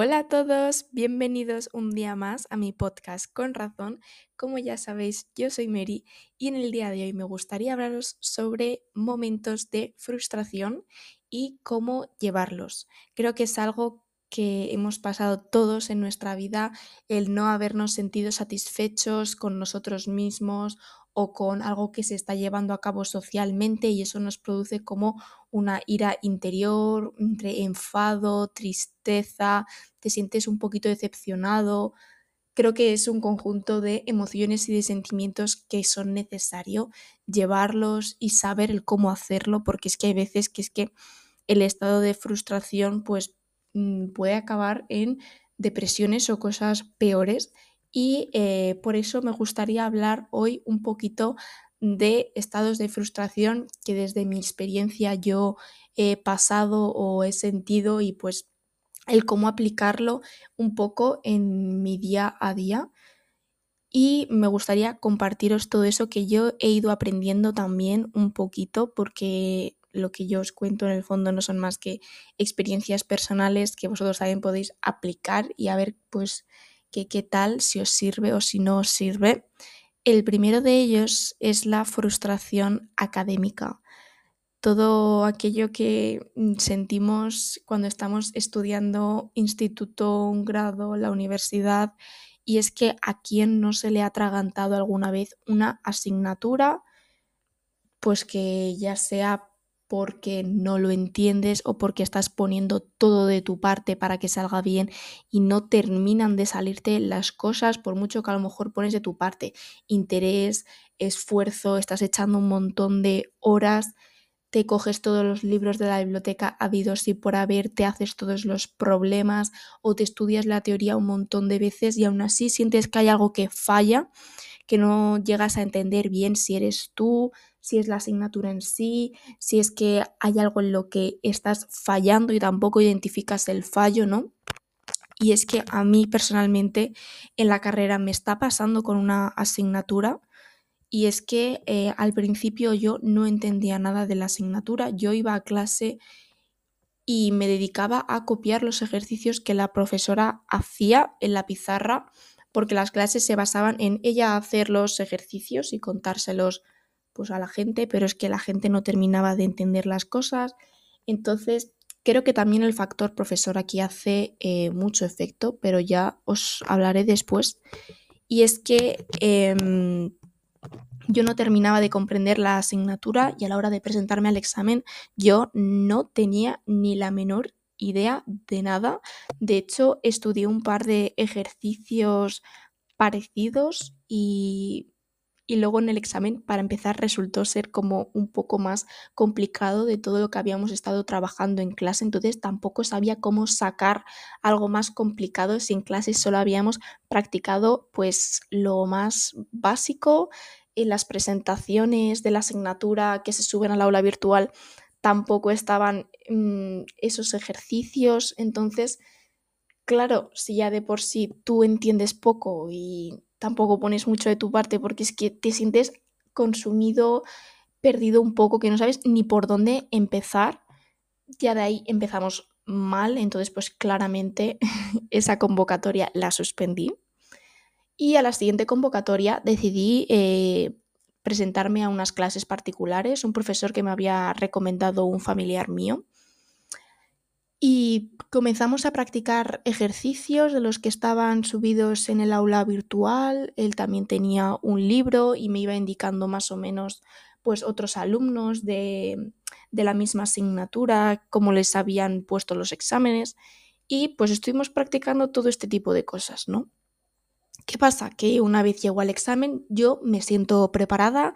Hola a todos, bienvenidos un día más a mi podcast Con Razón. Como ya sabéis, yo soy Mary y en el día de hoy me gustaría hablaros sobre momentos de frustración y cómo llevarlos. Creo que es algo que hemos pasado todos en nuestra vida, el no habernos sentido satisfechos con nosotros mismos o con algo que se está llevando a cabo socialmente y eso nos produce como una ira interior, entre enfado, tristeza, te sientes un poquito decepcionado. Creo que es un conjunto de emociones y de sentimientos que son necesario llevarlos y saber el cómo hacerlo, porque es que hay veces que es que el estado de frustración pues mm, puede acabar en depresiones o cosas peores y eh, por eso me gustaría hablar hoy un poquito de estados de frustración que desde mi experiencia yo he pasado o he sentido y pues el cómo aplicarlo un poco en mi día a día. Y me gustaría compartiros todo eso que yo he ido aprendiendo también un poquito porque lo que yo os cuento en el fondo no son más que experiencias personales que vosotros también podéis aplicar y a ver pues que qué tal, si os sirve o si no os sirve. El primero de ellos es la frustración académica. Todo aquello que mm, sentimos cuando estamos estudiando instituto, un grado, la universidad, y es que a quien no se le ha atragantado alguna vez una asignatura, pues que ya sea porque no lo entiendes o porque estás poniendo todo de tu parte para que salga bien y no terminan de salirte las cosas por mucho que a lo mejor pones de tu parte interés, esfuerzo, estás echando un montón de horas, te coges todos los libros de la biblioteca habidos y por haber, te haces todos los problemas o te estudias la teoría un montón de veces y aún así sientes que hay algo que falla, que no llegas a entender bien si eres tú, si es la asignatura en sí, si es que hay algo en lo que estás fallando y tampoco identificas el fallo, ¿no? Y es que a mí personalmente en la carrera me está pasando con una asignatura y es que eh, al principio yo no entendía nada de la asignatura, yo iba a clase y me dedicaba a copiar los ejercicios que la profesora hacía en la pizarra porque las clases se basaban en ella hacer los ejercicios y contárselos pues a la gente, pero es que la gente no terminaba de entender las cosas. Entonces, creo que también el factor profesor aquí hace eh, mucho efecto, pero ya os hablaré después. Y es que em, yo no terminaba de comprender la asignatura y a la hora de presentarme al examen yo no tenía ni la menor idea de nada. De hecho, estudié un par de ejercicios parecidos y y luego en el examen para empezar resultó ser como un poco más complicado de todo lo que habíamos estado trabajando en clase, entonces tampoco sabía cómo sacar algo más complicado si en clase solo habíamos practicado pues lo más básico en las presentaciones de la asignatura que se suben al aula virtual tampoco estaban mm, esos ejercicios, entonces claro, si ya de por sí tú entiendes poco y tampoco pones mucho de tu parte porque es que te sientes consumido, perdido un poco, que no sabes ni por dónde empezar. Ya de ahí empezamos mal, entonces pues claramente esa convocatoria la suspendí. Y a la siguiente convocatoria decidí eh, presentarme a unas clases particulares, un profesor que me había recomendado un familiar mío. Y comenzamos a practicar ejercicios de los que estaban subidos en el aula virtual. Él también tenía un libro y me iba indicando más o menos pues otros alumnos de, de la misma asignatura, cómo les habían puesto los exámenes. Y pues estuvimos practicando todo este tipo de cosas, ¿no? ¿Qué pasa? Que una vez llegó al examen yo me siento preparada,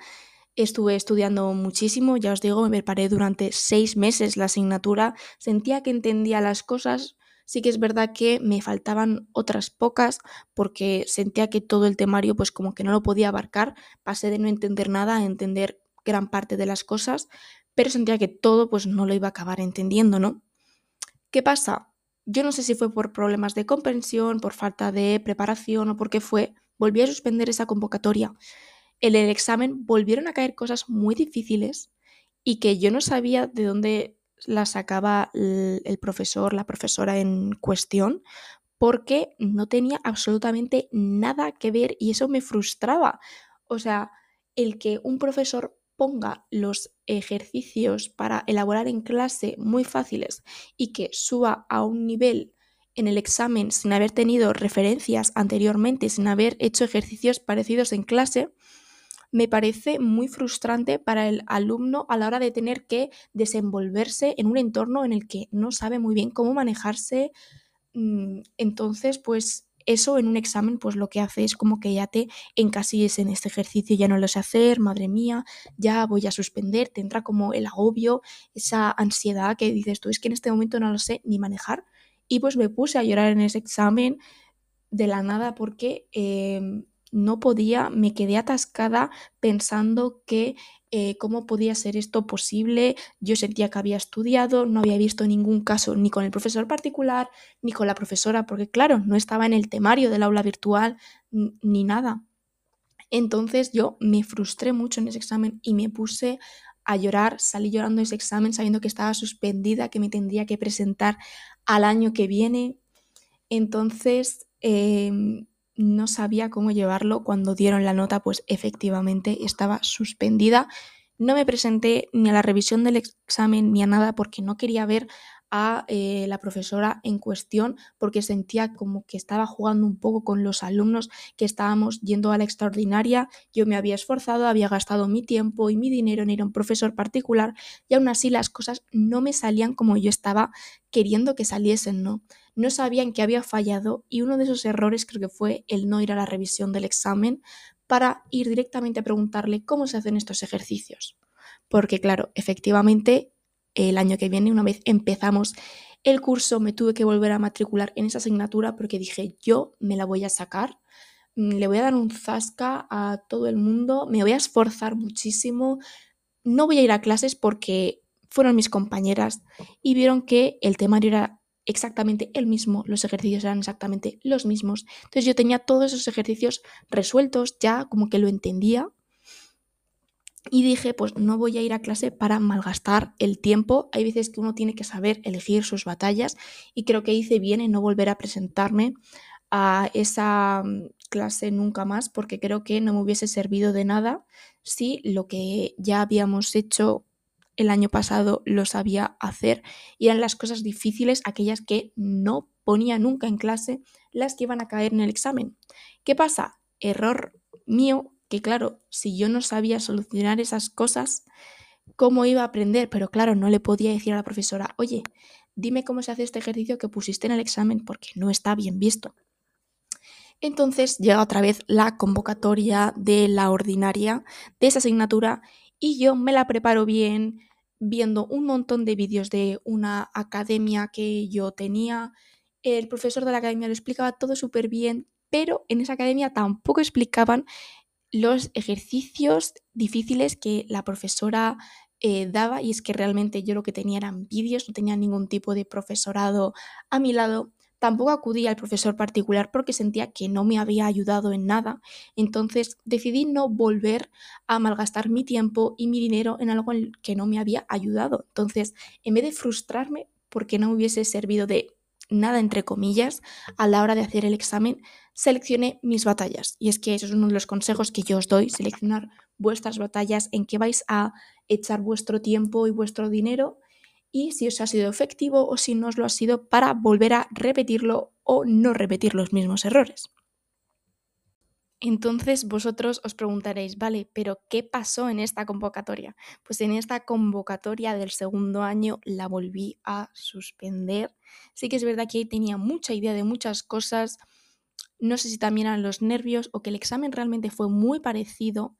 Estuve estudiando muchísimo, ya os digo, me preparé durante seis meses la asignatura, sentía que entendía las cosas, sí que es verdad que me faltaban otras pocas porque sentía que todo el temario pues como que no lo podía abarcar, pasé de no entender nada a entender gran parte de las cosas, pero sentía que todo pues no lo iba a acabar entendiendo, ¿no? ¿Qué pasa? Yo no sé si fue por problemas de comprensión, por falta de preparación o por qué fue, volví a suspender esa convocatoria en el examen volvieron a caer cosas muy difíciles y que yo no sabía de dónde la sacaba el profesor, la profesora en cuestión, porque no tenía absolutamente nada que ver y eso me frustraba. O sea, el que un profesor ponga los ejercicios para elaborar en clase muy fáciles y que suba a un nivel en el examen sin haber tenido referencias anteriormente, sin haber hecho ejercicios parecidos en clase, me parece muy frustrante para el alumno a la hora de tener que desenvolverse en un entorno en el que no sabe muy bien cómo manejarse. Mm, entonces, pues eso en un examen pues lo que hace es como que ya te encasilles en este ejercicio, ya no lo sé hacer, madre mía, ya voy a suspender, te entra como el agobio, esa ansiedad que dices tú, es que en este momento no lo sé ni manejar. Y pues me puse a llorar en ese examen de la nada porque em, no podía, me quedé atascada pensando que eh, cómo podía ser esto posible. Yo sentía que había estudiado, no había visto ningún caso ni con el profesor particular ni con la profesora, porque claro, no estaba en el temario del aula virtual ni nada. Entonces yo me frustré mucho en ese examen y me puse a llorar, salí llorando ese examen sabiendo que estaba suspendida, que me tendría que presentar al año que viene. Entonces, em, no sabía cómo llevarlo. Cuando dieron la nota, pues efectivamente estaba suspendida. No me presenté ni a la revisión del examen ni a nada porque no quería ver a eh, la profesora en cuestión porque sentía como que estaba jugando un poco con los alumnos que estábamos yendo a la extraordinaria. Yo me había esforzado, había gastado mi tiempo y mi dinero en ir a un profesor particular y aún así las cosas no me salían como yo estaba queriendo que saliesen, ¿no? No sabían que había fallado y uno de esos errores creo que fue el no ir a la revisión del examen para ir directamente a preguntarle cómo se hacen estos ejercicios. Porque claro, efectivamente el año que viene, una vez empezamos el curso, me tuve que volver a matricular en esa asignatura porque dije, yo me la voy a sacar, mm, le voy a dar un zasca a todo el mundo, me voy a esforzar muchísimo, no voy a ir a clases porque fueron mis compañeras y vieron que el temario era exactamente el mismo, los ejercicios eran exactamente los mismos. Entonces yo tenía todos esos ejercicios resueltos, ya como que lo entendía y dije, pues no voy a ir a clase para malgastar el tiempo. Hay veces que uno tiene que saber elegir sus batallas y creo que hice bien en no volver a presentarme a esa mm, clase nunca más porque creo que no me hubiese servido de nada si lo que ya habíamos hecho el año pasado lo sabía hacer y eran las cosas difíciles, aquellas que no ponía nunca en clase, las que iban a caer en el examen. ¿Qué pasa? Error mío que claro, si yo no sabía solucionar esas cosas, ¿cómo iba a aprender? Pero claro, no le podía decir a la profesora, oye, dime cómo se hace este ejercicio que pusiste en el examen porque no está bien visto. Entonces llega otra vez la convocatoria de la ordinaria de esa asignatura y yo me la preparo bien viendo un montón de vídeos de una academia que yo tenía. El profesor de la academia lo explicaba todo súper bien, pero en esa academia tampoco explicaban los ejercicios difíciles que la profesora eh, daba y es que realmente yo lo que tenía eran vídeos, no tenía ningún tipo de profesorado a mi lado. Tampoco acudí al profesor particular porque sentía que no me había ayudado en nada. Entonces decidí no volver a malgastar mi tiempo y mi dinero en algo en que no me había ayudado. Entonces, en vez de frustrarme porque no me hubiese servido de nada entre comillas a la hora de hacer el examen, seleccioné mis batallas. Y es que eso es uno de los consejos que yo os doy, seleccionar vuestras batallas en que vais a echar vuestro tiempo y vuestro dinero y si os ha sido efectivo o si no os lo ha sido para volver a repetirlo o no repetir los mismos errores. Entonces vosotros os preguntaréis, vale, pero ¿qué pasó en esta convocatoria? Pues en esta convocatoria del segundo año la volví a suspender. Sí que es verdad que ahí tenía mucha idea de muchas cosas. No sé si también eran los nervios o que el examen realmente fue muy parecido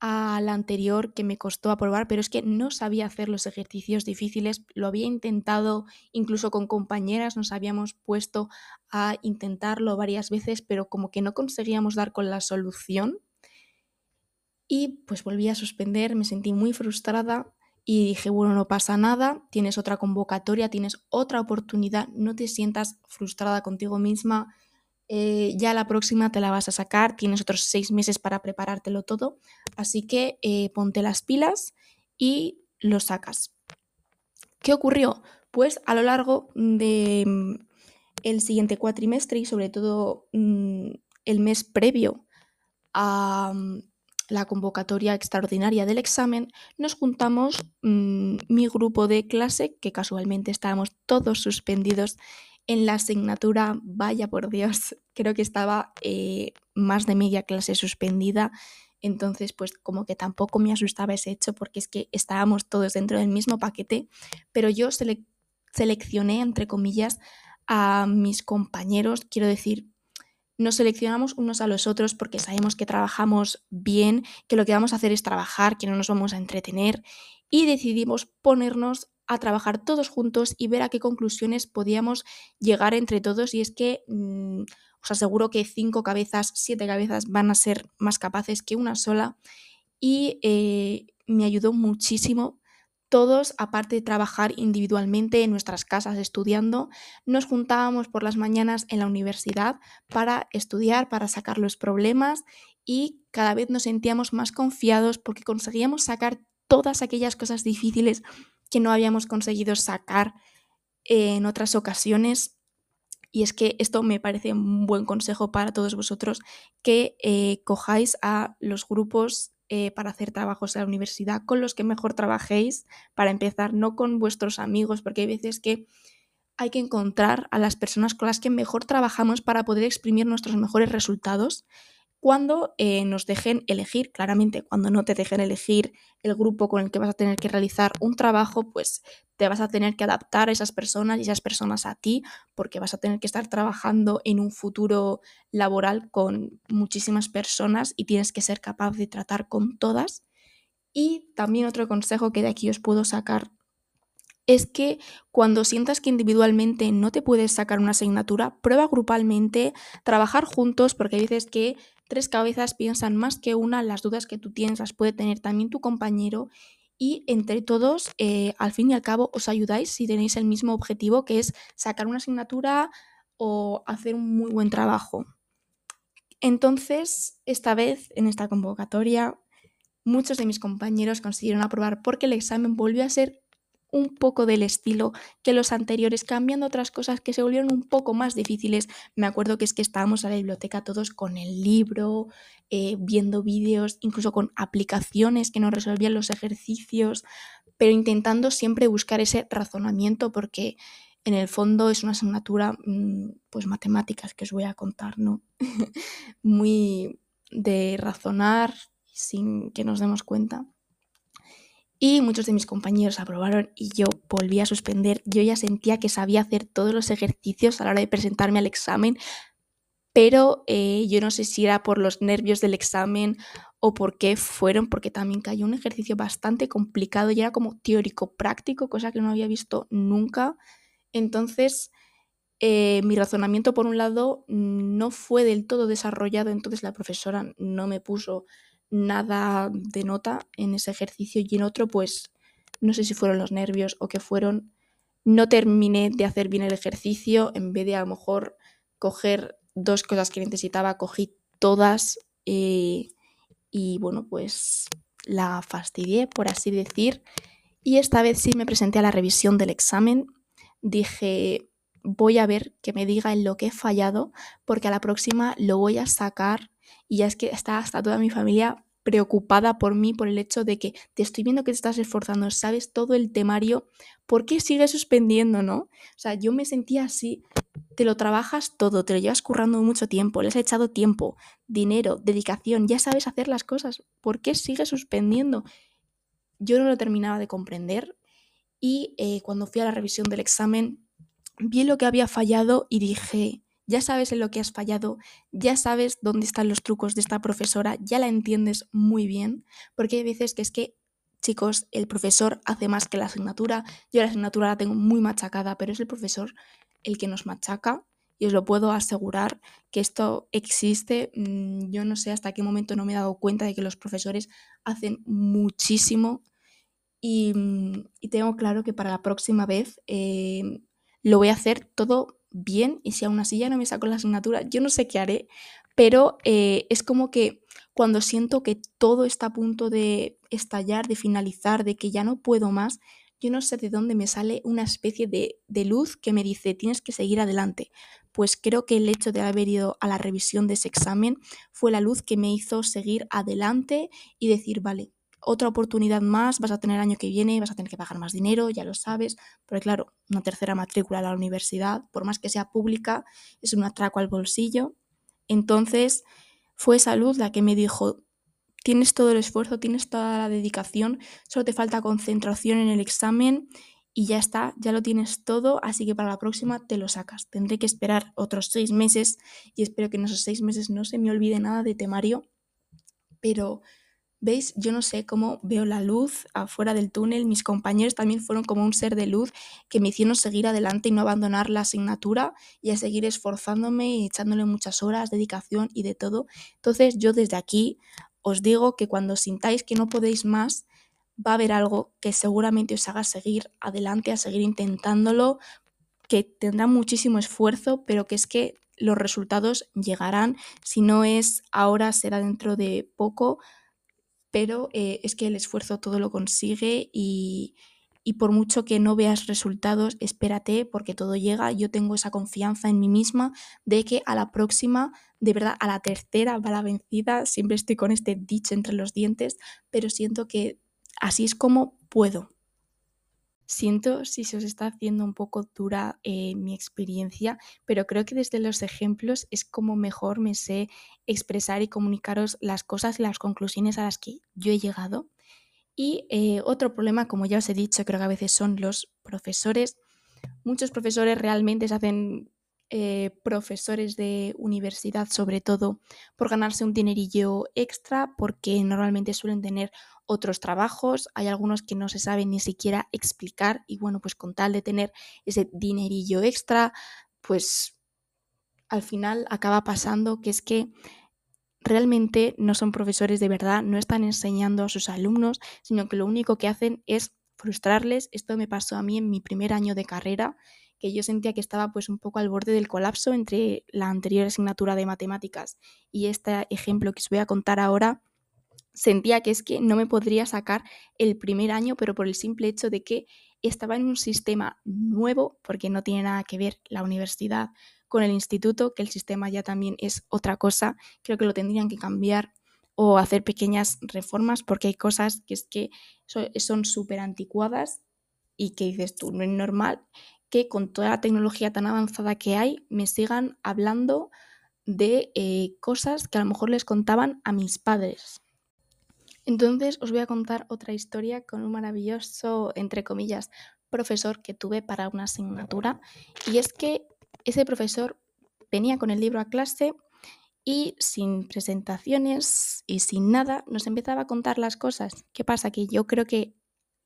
al anterior que me costó aprobar, pero es que no sabía hacer los ejercicios difíciles, lo había intentado incluso con compañeras, nos habíamos puesto a intentarlo varias veces, pero como que no conseguíamos dar con la solución. Y pues volví a suspender, me sentí muy frustrada y dije, bueno, no pasa nada, tienes otra convocatoria, tienes otra oportunidad, no te sientas frustrada contigo misma, eh, ya la próxima te la vas a sacar, tienes otros seis meses para preparártelo todo, así que eh, ponte las pilas y lo sacas. ¿Qué ocurrió? Pues a lo largo de mm, siguiente cuatrimestre y sobre todo mm, el mes previo a mm, la convocatoria extraordinaria del examen, nos juntamos mi grupo de clase, que casualmente estábamos todos suspendidos en la asignatura, vaya por Dios, creo que estaba eh, más de media clase suspendida. Entonces, pues como que tampoco me asustaba ese hecho porque es que estábamos todos dentro del mismo paquete, pero yo seleccioné, entre comillas, a mis compañeros, quiero decir, nos seleccionamos unos a los otros porque sabemos que trabajamos bien, que lo que vamos a hacer es trabajar, que no nos vamos a entretener y decidimos ponernos a trabajar todos juntos y ver a qué conclusiones podíamos llegar entre todos y es que mm, os aseguro que cinco cabezas, siete cabezas van a ser más capaces que una sola y eh, me ayudó muchísimo. Todos, aparte de trabajar individualmente en nuestras casas estudiando, nos juntábamos por las mañanas en la universidad para estudiar, para sacar los problemas y cada vez nos sentíamos más confiados porque conseguíamos sacar todas aquellas cosas difíciles que no habíamos conseguido sacar en otras ocasiones. Y es que esto me parece un buen consejo para todos vosotros, que eh, cojáis a los grupos eh, para hacer trabajos en la universidad con los que mejor trabajéis, para empezar, no con vuestros amigos, porque hay veces que hay que encontrar a las personas con las que mejor trabajamos para poder exprimir nuestros mejores resultados cuando eh, nos dejen elegir, claramente cuando no te dejen elegir el grupo con el que vas a tener que realizar un trabajo, pues te vas a tener que adaptar a esas personas y esas personas a ti, porque vas a tener que estar trabajando en un futuro laboral con muchísimas personas y tienes que ser capaz de tratar con todas. Y también otro consejo que de aquí os puedo sacar es que cuando sientas que individualmente no te puedes sacar una asignatura, prueba grupalmente, trabajar juntos, porque hay veces que tres cabezas piensan más que una, las dudas que tú tienes las puede tener también tu compañero y entre todos, eh, al fin y al cabo, os ayudáis si tenéis el mismo objetivo, que es sacar una asignatura o hacer un muy buen trabajo. Entonces, esta vez, en esta convocatoria, muchos de mis compañeros consiguieron aprobar porque el examen volvió a ser un poco del estilo que los anteriores, cambiando otras cosas que se volvieron un poco más difíciles. Me acuerdo que es que estábamos a la biblioteca todos con el libro, eh, viendo vídeos, incluso con aplicaciones que nos resolvían los ejercicios, pero intentando siempre buscar ese razonamiento porque en el fondo es una asignatura, mm, pues matemáticas que os voy a contar, ¿no? Muy de razonar sin que nos demos cuenta y muchos de mis compañeros aprobaron y yo volví a suspender. Yo ya sentía que sabía hacer todos los ejercicios a la hora de presentarme al examen, pero eh, yo no sé si era por los nervios del examen o por qué fueron, porque también cayó un ejercicio bastante complicado y era como teórico práctico, cosa que no había visto nunca. Entonces, eh, mi razonamiento por un lado no fue del todo desarrollado, entonces la profesora no me puso nada de nota en ese ejercicio y en otro pues no sé si fueron los nervios o que fueron, no terminé de hacer bien el ejercicio, en vez de a lo mejor coger dos cosas que necesitaba, cogí todas eh, y bueno pues la fastidié por así decir. Y esta vez sí me presenté a la revisión del examen, dije voy a ver que me diga en lo que he fallado porque a la próxima lo voy a sacar y ya es que está hasta toda mi familia preocupada por mí, por el hecho de que te estoy viendo que te estás esforzando, sabes todo el temario, ¿por qué sigues suspendiendo, no? O sea, yo me sentía así, te lo trabajas todo, te lo llevas currando mucho tiempo, le has echado tiempo, dinero, dedicación, ya sabes hacer las cosas, ¿por qué sigues suspendiendo? Yo no lo terminaba de comprender y eh, cuando fui a la revisión del examen vi lo que había fallado y dije, ya sabes en lo que has fallado, ya sabes dónde están los trucos de esta profesora, ya la entiendes muy bien, porque hay veces que es que, chicos, el profesor hace más que la asignatura, yo la asignatura la tengo muy machacada, pero es el profesor el que nos machaca y os lo puedo asegurar que esto existe. Mm, yo no sé hasta qué momento no me he dado cuenta de que los profesores hacen muchísimo y, mm, tengo claro que para la próxima vez eh, lo voy a hacer todo bien y si aún así ya no me saco la asignatura, yo no sé qué haré, pero eh, es como que cuando siento que todo está a punto de estallar, de finalizar, de que ya no puedo más, yo no sé de dónde me sale una especie de, de luz que me dice tienes que seguir adelante. Pues creo que el hecho de haber ido a la revisión de ese examen fue la luz que me hizo seguir adelante y decir, vale, otra oportunidad más, vas a tener año que viene, vas a tener que pagar más dinero, ya lo sabes, pero claro, una tercera matrícula a la universidad, por más que sea pública, es un atraco al bolsillo. Entonces fue esa luz la que me dijo, tienes todo el esfuerzo, tienes toda la dedicación, solo te falta concentración en el examen y ya está, ya lo tienes todo, así que para la próxima te lo sacas. Tendré que esperar otros seis meses y espero que en esos seis meses no se me olvide nada de temario, pero ¿Veis? Yo no sé cómo veo la luz afuera del túnel. Mis compañeros también fueron como un ser de luz que me hicieron seguir adelante y no abandonar la asignatura y a seguir esforzándome y echándole muchas horas, dedicación y de todo. Entonces yo desde aquí os digo que cuando sintáis que no podéis más, va a haber algo que seguramente os haga seguir adelante, a seguir intentándolo, que tendrá muchísimo esfuerzo, pero que es que los resultados llegarán. Si no es ahora, será dentro de poco pero eh, es que el esfuerzo todo lo consigue y, y por mucho que no veas resultados, espérate porque todo llega. Yo tengo esa confianza en mí misma de que a la próxima, de verdad, a la tercera va la vencida. Siempre estoy con este dicho entre los dientes, pero siento que así es como puedo. Siento si se os está haciendo un poco dura eh, mi experiencia, pero creo que desde los ejemplos es como mejor me sé expresar y comunicaros las cosas y las conclusiones a las que yo he llegado. Y eh, otro problema, como ya os he dicho, creo que a veces son los profesores. Muchos profesores realmente se hacen eh, profesores de universidad, sobre todo por ganarse un dinerillo extra, porque normalmente suelen tener otros trabajos, hay algunos que no se saben ni siquiera explicar y bueno, pues con tal de tener ese dinerillo extra, pues al final acaba pasando que es que realmente no son profesores de verdad, no están enseñando a sus alumnos, sino que lo único que hacen es frustrarles. Esto me pasó a mí en mi primer año de carrera, que yo sentía que estaba pues un poco al borde del colapso entre la anterior asignatura de matemáticas y este ejemplo que os voy a contar ahora sentía que es que no me podría sacar el primer año, pero por el simple hecho de que estaba en un sistema nuevo, porque no tiene nada que ver la universidad con el instituto, que el sistema ya también es otra cosa, creo que lo tendrían que cambiar o hacer pequeñas reformas, porque hay cosas que es que son súper anticuadas y que dices tú, no es normal que con toda la tecnología tan avanzada que hay me sigan hablando de eh, cosas que a lo mejor les contaban a mis padres. Entonces os voy a contar otra historia con un maravilloso, entre comillas, profesor que tuve para una asignatura. Y es que ese profesor venía con el libro a clase y sin presentaciones y sin nada nos empezaba a contar las cosas. ¿Qué pasa? Que yo creo que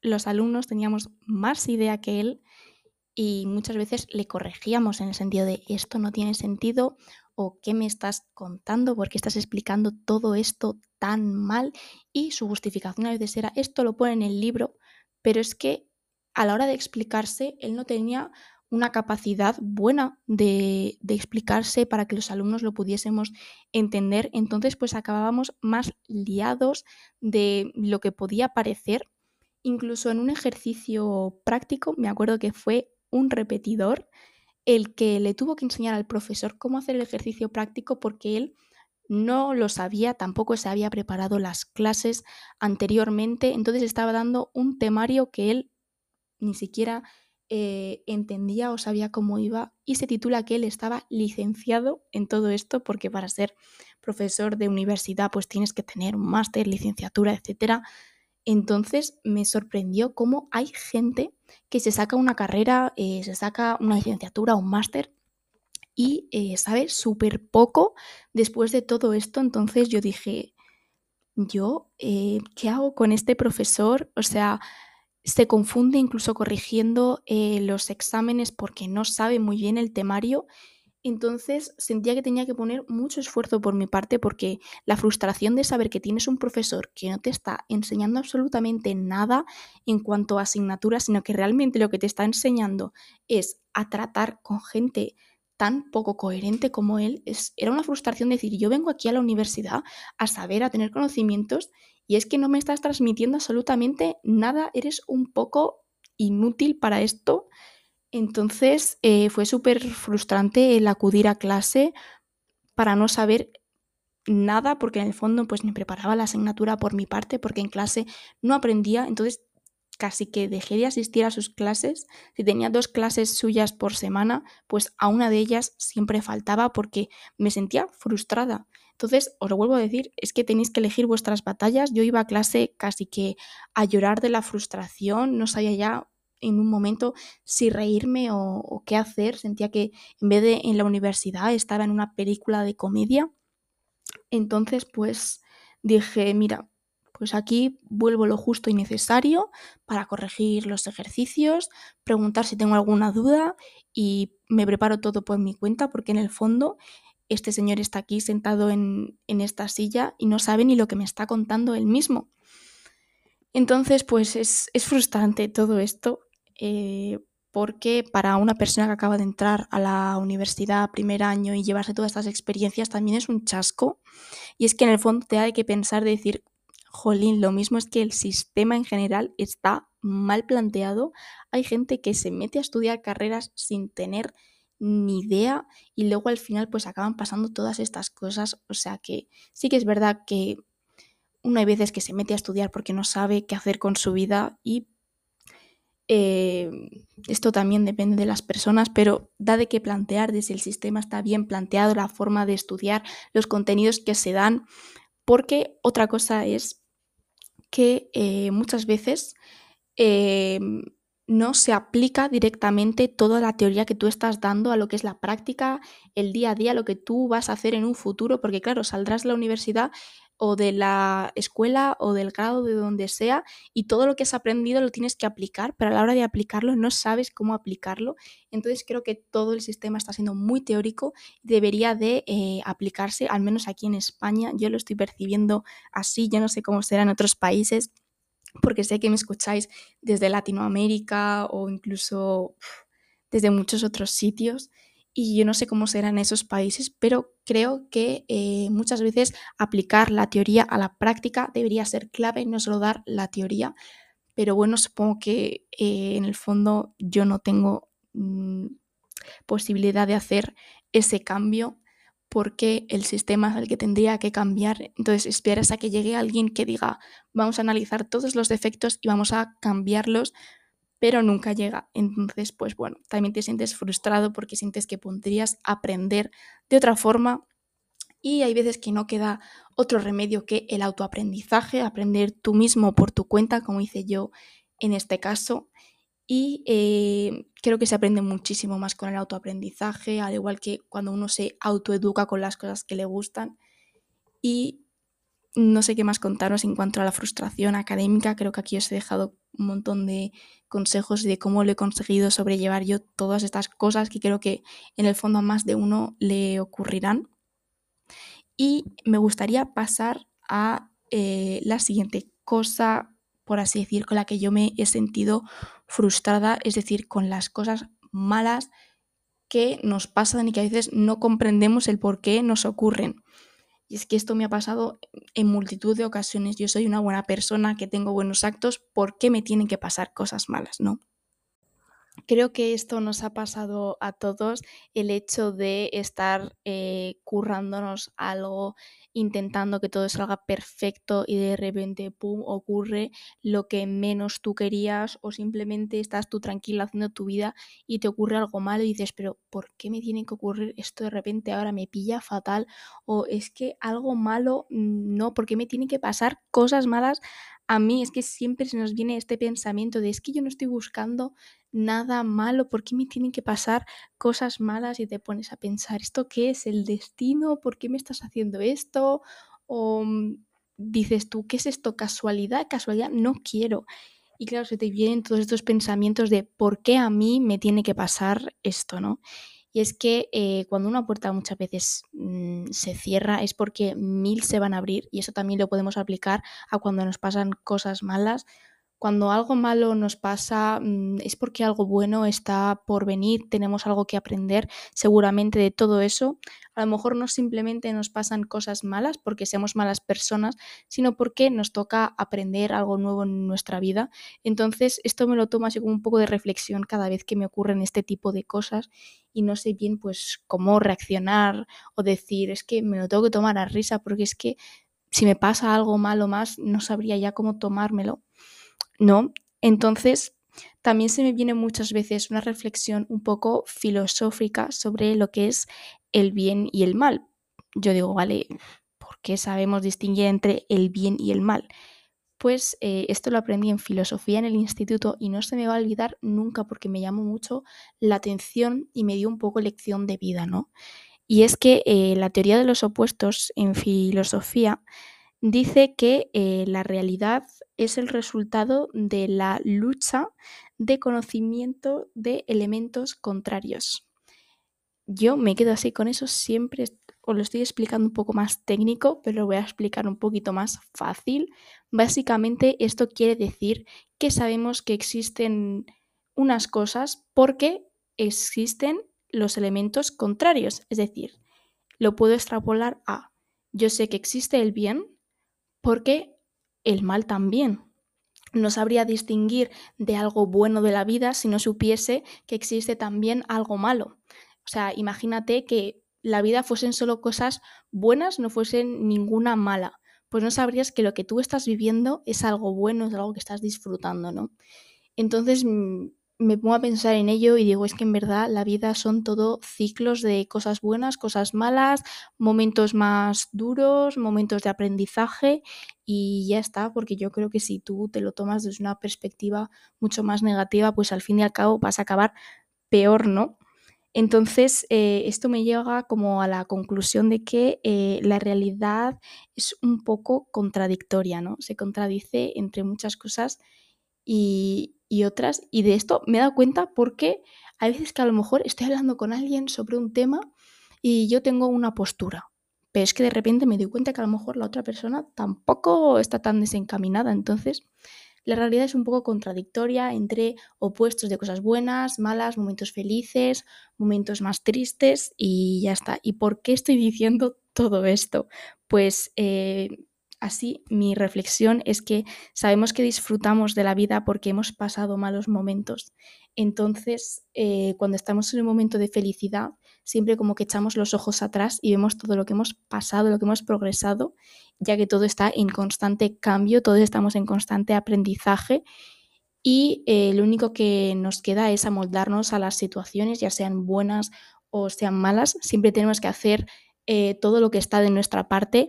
los alumnos teníamos más idea que él y muchas veces le corregíamos en el sentido de esto no tiene sentido o qué me estás contando, por qué estás explicando todo esto tan mal y su justificación a veces era esto lo pone en el libro, pero es que a la hora de explicarse él no tenía una capacidad buena de, de, explicarse para que los alumnos lo pudiésemos entender. Entonces, pues acabábamos más liados de lo que podía parecer. Incluso en un ejercicio práctico, me acuerdo que fue un repetidor el que le tuvo que enseñar al profesor cómo hacer el ejercicio práctico porque él no lo sabía, tampoco se había preparado las clases anteriormente, entonces estaba dando un temario que él ni siquiera eh, entendía o sabía cómo iba y se titula que él estaba licenciado en todo esto porque para ser profesor de universidad pues tienes que tener un máster, licenciatura, etcétera. Entonces me sorprendió cómo hay gente que se saca una carrera, eh, se saca una licenciatura, un máster y eh, sabe súper poco después de todo esto. Entonces yo dije, yo, eh, ¿qué hago con este profesor? O sea, se confunde incluso corrigiendo los exámenes porque no sabe muy bien el temario entonces sentía que tenía que poner mucho esfuerzo por mi parte porque la frustración de saber que tienes un profesor que no te está enseñando absolutamente nada en cuanto a asignaturas, sino que realmente lo que te está enseñando es a tratar con gente tan poco coherente como él, era una frustración decir, yo vengo aquí a la universidad a saber, a tener conocimientos, y es que no me estás transmitiendo absolutamente nada, eres un poco inútil para esto. Entonces eh, fue súper frustrante el acudir a clase para no saber nada, porque en el fondo pues me preparaba la asignatura por mi parte, porque en clase no aprendía, entonces casi que dejé de asistir a sus clases. Si tenía dos clases suyas por semana, pues a una de ellas siempre faltaba porque me sentía frustrada. Entonces, os lo vuelvo a decir, es que tenéis que elegir vuestras batallas. Yo iba a clase casi que a llorar de la frustración, no sabía ya en un momento si reírme o, qué hacer. Sentía que en vez de en la universidad estaba en una película de comedia. Entonces, pues dije, mira, pues aquí vuelvo lo justo y necesario para corregir los ejercicios, preguntar si tengo alguna duda y me preparo todo por mi cuenta porque en el fondo este señor está aquí sentado en, esta silla y no sabe ni lo que me está contando él mismo. Entonces, pues es, frustrante todo esto eh, porque para una persona que acaba de entrar a la universidad primer año y llevarse todas estas experiencias también es un chasco. Y es que en el fondo te hay que pensar de decir, jolín, lo mismo es que el sistema en general está mal planteado. Hay gente que se mete a estudiar carreras sin tener ni idea y luego al final pues acaban pasando todas estas cosas. O sea que sí que es verdad que uno hay veces que se mete a estudiar porque no sabe qué hacer con su vida y eh, esto también depende de las personas, pero da de qué plantear de si el sistema está bien planteado, la forma de estudiar, los contenidos que se dan, porque otra cosa es que eh, muchas veces em, no se aplica directamente toda la teoría que tú estás dando a lo que es la práctica, el día a día, lo que tú vas a hacer en un futuro, porque claro, saldrás de la universidad o de la escuela o del grado de donde sea y todo lo que has aprendido lo tienes que aplicar, pero a la hora de aplicarlo no sabes cómo aplicarlo. Entonces creo que todo el sistema está siendo muy teórico y debería de eh, aplicarse, al menos aquí en España. Yo lo estoy percibiendo así, yo no sé cómo será en otros países, porque sé que me escucháis desde Latinoamérica o incluso desde muchos otros sitios y yo no sé cómo serán esos países, pero creo que eh, muchas veces aplicar la teoría a la práctica debería ser clave, no solo dar la teoría, pero bueno, supongo que eh, en el fondo yo no tengo mm, posibilidad de hacer ese cambio porque el sistema es el que tendría que cambiar. Entonces esperas a que llegue alguien que diga, vamos a analizar todos los defectos y vamos a cambiarlos pero nunca llega. Entonces, pues bueno, también te sientes frustrado porque sientes que podrías aprender de otra forma y hay veces que no queda otro remedio que el autoaprendizaje, aprender tú mismo por tu cuenta, como hice yo en este caso. Y eh, creo que se aprende muchísimo más con el autoaprendizaje, al igual que cuando uno se autoeduca con las cosas que le gustan. Y no sé qué más contaros en cuanto a la frustración académica. Creo que aquí os he dejado un montón de consejos de cómo lo he conseguido sobrellevar yo todas estas cosas que creo que en el fondo a más de uno le ocurrirán. Y me gustaría pasar a eh, la siguiente cosa, por así decir, con la que yo me he sentido frustrada, es decir, con las cosas malas que nos pasan y que a veces no comprendemos el por qué nos ocurren. Y es que esto me ha pasado en multitud de ocasiones. Yo soy una buena persona, que tengo buenos actos, ¿por qué me tienen que pasar cosas malas? No. Creo que esto nos ha pasado a todos, el hecho de estar eh, currándonos algo, intentando que todo salga perfecto y de repente, ¡pum!, ocurre lo que menos tú querías o simplemente estás tú tranquila haciendo tu vida y te ocurre algo malo y dices, pero ¿por qué me tiene que ocurrir esto de repente ahora? Me pilla fatal o es que algo malo, mm, no, ¿por qué me tienen que pasar cosas malas a mí es que siempre se nos viene este pensamiento de es que yo no estoy buscando nada malo, ¿por qué me tienen que pasar cosas malas? Y te pones a pensar, ¿esto qué es? ¿El destino? ¿Por qué me estás haciendo esto? O mm, dices tú, ¿qué es esto? ¿Casualidad? ¿Casualidad? No quiero. Y claro, se te vienen todos estos pensamientos de ¿por qué a mí me tiene que pasar esto? ¿no? Y es que eh, cuando una puerta muchas veces mm, se cierra es porque mil se van a abrir y eso también lo podemos aplicar a cuando nos pasan cosas malas cuando algo malo nos pasa mm, es porque algo bueno está por venir, tenemos algo que aprender seguramente de todo eso. A lo mejor no simplemente nos pasan cosas malas porque seamos malas personas, sino porque nos toca aprender algo nuevo en nuestra vida. Entonces, esto me lo tomo así como un poco de reflexión cada vez que me ocurren este tipo de cosas y no sé bien pues cómo reaccionar o decir, es que me lo tengo que tomar a risa porque es que si me pasa algo malo más, no sabría ya cómo tomármelo. ¿No? Entonces, también se me viene muchas veces una reflexión un poco filosófica sobre lo que es el bien y el mal. Yo digo, vale, ¿por qué sabemos distinguir entre el bien y el mal? Pues eh, esto lo aprendí en filosofía en el instituto y no se me va a olvidar nunca porque me llamó mucho la atención y me dio un poco lección de vida, ¿no? Y es que eh, la teoría de los opuestos en filosofía dice que eh, la realidad es el resultado de la lucha de conocimiento de elementos contrarios. Yo me quedo así con eso, siempre os lo estoy explicando un poco más técnico, pero lo voy a explicar un poquito más fácil. Básicamente esto quiere decir que sabemos que existen unas cosas porque existen los elementos contrarios, es decir, lo puedo extrapolar a yo sé que existe el bien porque el mal también. No sabría distinguir de algo bueno de la vida si no supiese que existe también algo malo. O sea, imagínate que la vida fuesen solo cosas buenas, no fuesen ninguna mala. Pues no sabrías que lo que tú estás viviendo es algo bueno, es algo que estás disfrutando, ¿no? Entonces, mm, me pongo a pensar en ello y digo, es que en verdad la vida son todo ciclos de cosas buenas, cosas malas, momentos más duros, momentos de aprendizaje y ya está, porque yo creo que si tú te lo tomas desde una perspectiva mucho más negativa, pues al fin y al cabo vas a acabar peor, ¿no? Entonces, eh, esto me lleva como a la conclusión de que eh, la realidad es un poco contradictoria, ¿no? Se contradice entre muchas cosas y, y otras. Y de esto me he dado cuenta porque hay veces que a lo mejor estoy hablando con alguien sobre un tema y yo tengo una postura. Pero es que de repente me doy cuenta que a lo mejor la otra persona tampoco está tan desencaminada. Entonces, la realidad es un poco contradictoria entre opuestos de cosas buenas, malas, momentos felices, momentos más tristes y ya está. ¿Y por qué estoy diciendo todo esto? Pues eh, Así, mi reflexión es que sabemos que disfrutamos de la vida porque hemos pasado malos momentos. Entonces, eh, cuando estamos en un momento de felicidad, siempre como que echamos los ojos atrás y vemos todo lo que hemos pasado, lo que hemos progresado, ya que todo está en constante cambio, todos estamos en constante aprendizaje y eh, lo único que nos queda es amoldarnos a las situaciones, ya sean buenas o sean malas. Siempre tenemos que hacer eh, todo lo que está de nuestra parte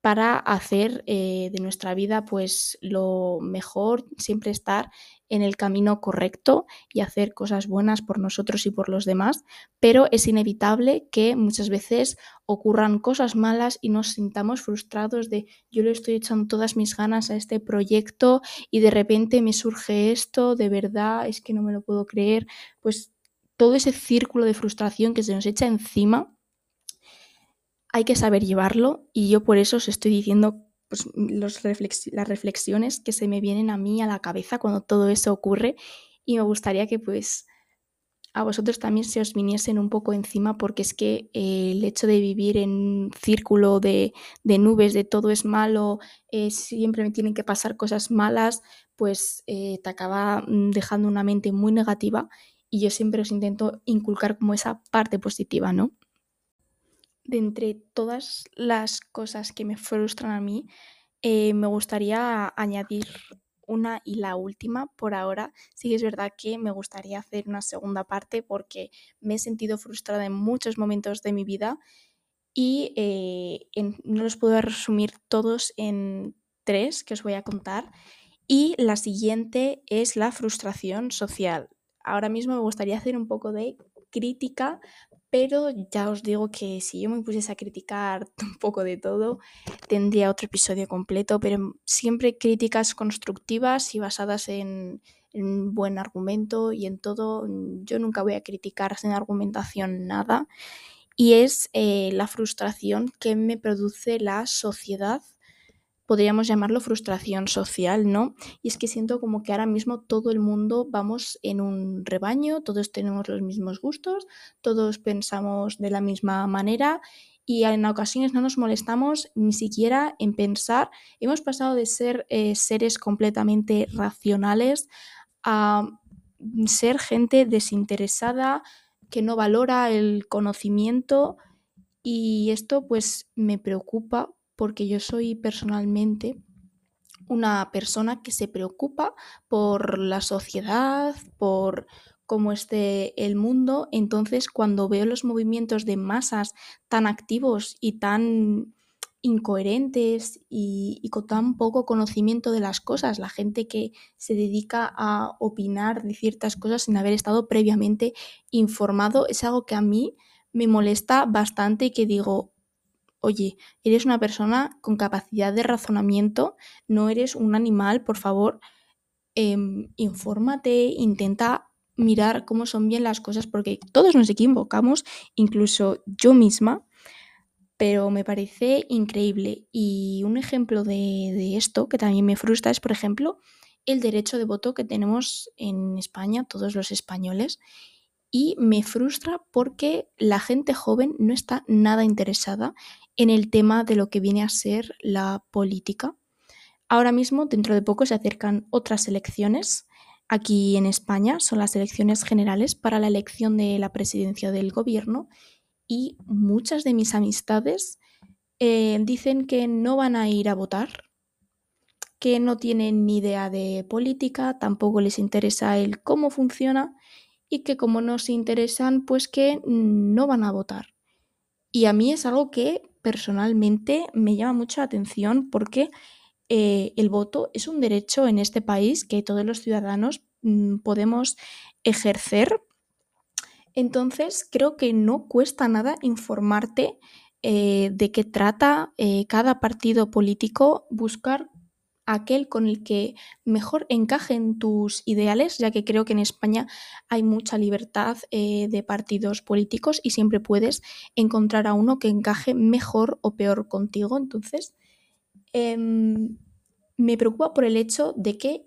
para hacer eh, de nuestra vida pues lo mejor, siempre estar en el camino correcto y hacer cosas buenas por nosotros y por los demás, pero es inevitable que muchas veces ocurran cosas malas y nos sintamos frustrados de yo le estoy echando todas mis ganas a este proyecto y de repente me surge esto, de verdad, es que no me lo puedo creer, pues todo ese círculo de frustración que se nos echa encima hay que saber llevarlo y yo por eso os estoy diciendo pues, los las reflexiones que se me vienen a mí a la cabeza cuando todo eso ocurre y me gustaría que pues a vosotros también se os viniesen un poco encima porque es que eh, el hecho de vivir en un círculo de, nubes, de todo es malo, eh, siempre me tienen que pasar cosas malas, pues eh, te acaba mm, dejando una mente muy negativa y yo siempre os intento inculcar como esa parte positiva, ¿no? De entre todas las cosas que me frustran a mí, eh, me gustaría añadir una y la última por ahora. Sí que es verdad que me gustaría hacer una segunda parte porque me he sentido frustrada en muchos momentos de mi vida y eh, no los puedo resumir todos en tres que os voy a contar. Y la siguiente es la frustración social. Ahora mismo me gustaría hacer un poco de crítica pero ya os digo que si yo me pusiese a criticar un poco de todo, tendría otro episodio completo, pero siempre críticas constructivas y basadas en, un buen argumento y en todo. Yo nunca voy a criticar sin argumentación nada. Y es eh, la frustración que me produce la sociedad podríamos llamarlo frustración social, ¿no? Y es que siento como que ahora mismo todo el mundo vamos en un rebaño, todos tenemos los mismos gustos, todos pensamos de la misma manera y en ocasiones no nos molestamos ni siquiera en pensar. Hemos pasado de ser eh, seres completamente racionales a ser gente desinteresada que no valora el conocimiento y esto pues me preocupa porque yo soy personalmente una persona que se preocupa por la sociedad, por cómo esté el mundo. Entonces, cuando veo los movimientos de masas tan activos y tan incoherentes y, con tan poco conocimiento de las cosas, la gente que se dedica a opinar de ciertas cosas sin haber estado previamente informado, es algo que a mí me molesta bastante y que digo, oye, eres una persona con capacidad de razonamiento, no eres un animal, por favor, em, infórmate, intenta mirar cómo son bien las cosas, porque todos nos equivocamos, incluso yo misma, pero me parece increíble. Y un ejemplo de, de esto que también me frustra es, por ejemplo, el derecho de voto que tenemos en España, todos los españoles, y me frustra porque la gente joven no está nada interesada en el tema de lo que viene a ser la política. Ahora mismo, dentro de poco, se acercan otras elecciones. Aquí en España son las elecciones generales para la elección de la presidencia del gobierno y muchas de mis amistades eh, dicen que no van a ir a votar, que no tienen ni idea de política, tampoco les interesa el cómo funciona y que como no se interesan, pues que no van a votar. Y a mí es algo que personalmente me llama mucho la atención porque eh, el voto es un derecho en este país que todos los ciudadanos mm, podemos ejercer. Entonces creo que no cuesta nada informarte eh, de qué trata eh, cada partido político, buscar aquel con el que mejor encajen tus ideales, ya que creo que en España hay mucha libertad eh, de partidos políticos y siempre puedes encontrar a uno que encaje mejor o peor contigo. Entonces, em, me preocupa por el hecho de que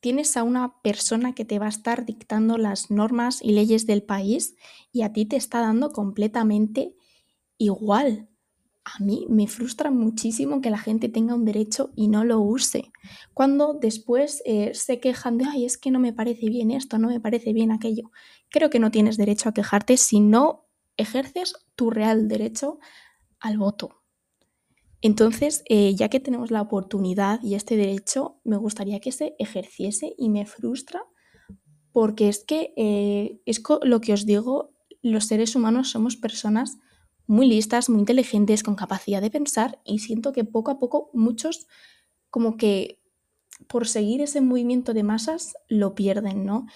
tienes a una persona que te va a estar dictando las normas y leyes del país y a ti te está dando completamente igual a mí me frustra muchísimo que la gente tenga un derecho y no lo use. Cuando después eh, se quejan de, ay, es que no me parece bien esto, no me parece bien aquello. Creo que no tienes derecho a quejarte si no ejerces tu real derecho al voto. Entonces, eh, ya que tenemos la oportunidad y este derecho, me gustaría que se ejerciese y me frustra porque es que eh, es lo que os digo, los seres humanos somos personas muy listas, muy inteligentes, con capacidad de pensar y siento que poco a poco muchos como que por seguir ese movimiento de masas lo pierden, ¿no?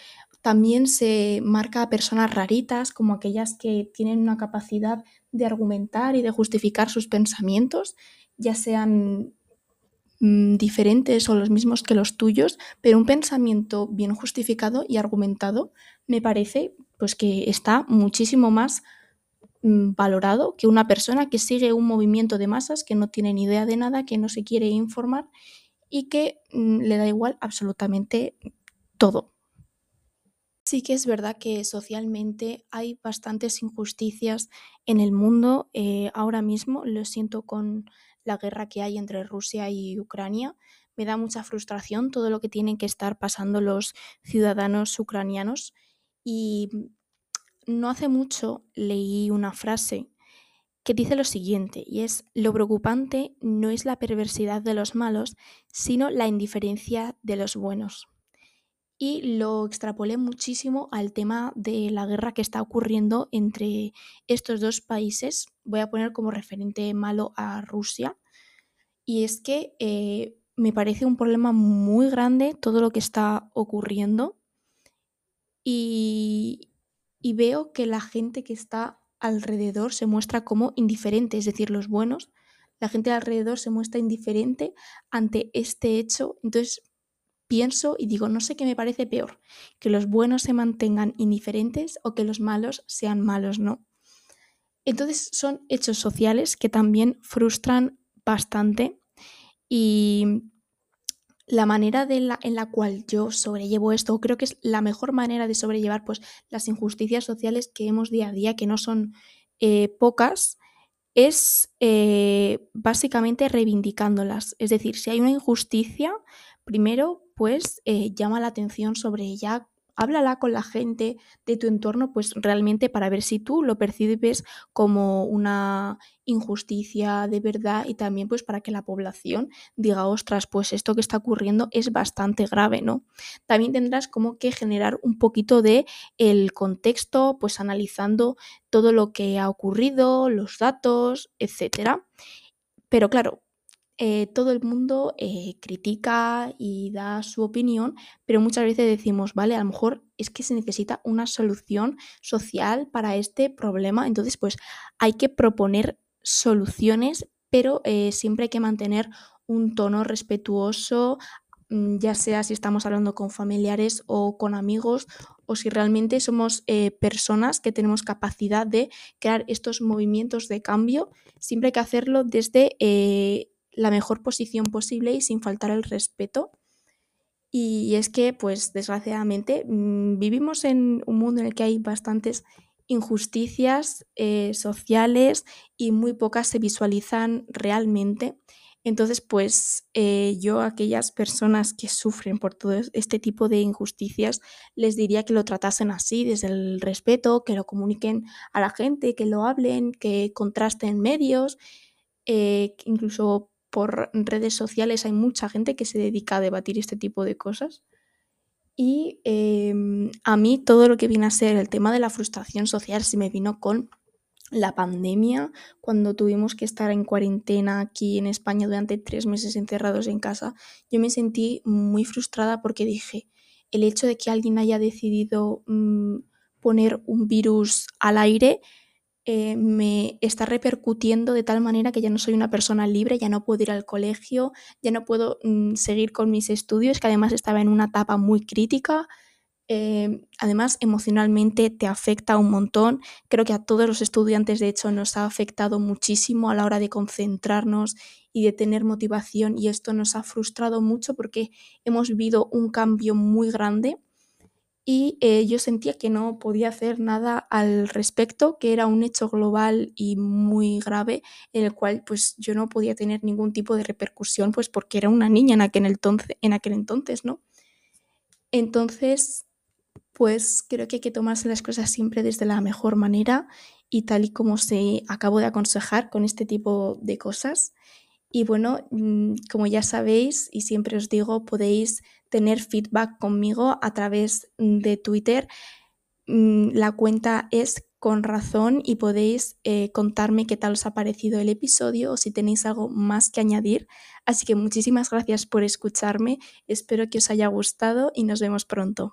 También se marca a personas raritas como aquellas que tienen una capacidad de argumentar y de justificar sus pensamientos, ya sean mm, diferentes o los mismos que los tuyos, pero un pensamiento bien justificado y argumentado me parece pues que está muchísimo más valorado que una persona que sigue un movimiento de masas, que no tiene ni idea de nada, que no se quiere informar y que mm, le da igual absolutamente todo. Sí que es verdad que socialmente hay bastantes injusticias en el mundo. Eh, ahora mismo lo siento con la guerra que hay entre Rusia y Ucrania. Me da mucha frustración todo lo que tienen que estar pasando los ciudadanos ucranianos y no hace mucho leí una frase que dice lo siguiente, y es, lo preocupante no es la perversidad de los malos, sino la indiferencia de los buenos. Y lo extrapolé muchísimo al tema de la guerra que está ocurriendo entre estos dos países. Voy a poner como referente malo a Rusia. Y es que eh, me parece un problema muy grande todo lo que está ocurriendo. Y, y veo que la gente que está alrededor se muestra como indiferente, es decir, los buenos, la gente alrededor se muestra indiferente ante este hecho, entonces pienso y digo, no sé qué me parece peor, que los buenos se mantengan indiferentes o que los malos sean malos, ¿no? Entonces son hechos sociales que también frustran bastante Y la manera de la, en la cual yo sobrellevo esto, creo que es la mejor manera de sobrellevar pues, las injusticias sociales que vemos día a día, que no son eh, pocas, es eh, básicamente reivindicándolas. Es decir, si hay una injusticia, primero pues eh, llama la atención sobre ella, háblala con la gente de tu entorno, pues realmente para ver si tú lo percibes como una injusticia de verdad y también pues para que la población diga, ostras, pues esto que está ocurriendo es bastante grave, ¿no? También tendrás como que generar un poquito de el contexto, pues analizando todo lo que ha ocurrido, los datos, etcétera. Pero claro, eh, todo el mundo eh, critica y da su opinión, pero muchas veces decimos, vale, a lo mejor es que se necesita una solución social para este problema, entonces pues hay que proponer soluciones, pero eh, siempre hay que mantener un tono respetuoso, mm, ya sea si estamos hablando con familiares o con amigos, o si realmente somos personas que tenemos capacidad de crear estos movimientos de cambio, siempre hay que hacerlo desde la mejor posición posible y sin faltar el respeto. Y es que, pues desgraciadamente, mm, vivimos en un mundo en el que hay bastantes injusticias eh, sociales y muy pocas se visualizan realmente. Entonces, pues eh, yo a aquellas personas que sufren por todo este tipo de injusticias, les diría que lo tratasen así, desde el respeto, que lo comuniquen a la gente, que lo hablen, que contrasten medios, eh, incluso por redes sociales hay mucha gente que se dedica a debatir este tipo de cosas. Y em, a mí todo lo que viene a ser el tema de la frustración social se me vino con la pandemia, cuando tuvimos que estar en cuarentena aquí en España durante tres meses encerrados en casa. Yo me sentí muy frustrada porque dije, el hecho de que alguien haya decidido mm, poner un virus al aire eh, me está repercutiendo de tal manera que ya no soy una persona libre, ya no puedo ir al colegio, ya no puedo mm, seguir con mis estudios, que además estaba en una etapa muy crítica. Eh, además, emocionalmente te afecta un montón. Creo que a todos los estudiantes, de hecho, nos ha afectado muchísimo a la hora de concentrarnos y de tener motivación y esto nos ha frustrado mucho porque hemos vivido un cambio muy grande y eh, yo sentía que no podía hacer nada al respecto, que era un hecho global y muy grave en el cual pues yo no podía tener ningún tipo de repercusión pues porque era una niña en aquel entonces, en aquel entonces ¿no? Entonces, pues creo que hay que tomarse las cosas siempre desde la mejor manera y tal y como se acabo de aconsejar con este tipo de cosas. Y bueno, mm, como ya sabéis y siempre os digo, podéis tener feedback conmigo a través de Twitter. Mm, la cuenta es con razón y podéis eh, contarme qué tal os ha parecido el episodio o si tenéis algo más que añadir. Así que muchísimas gracias por escucharme, espero que os haya gustado y nos vemos pronto.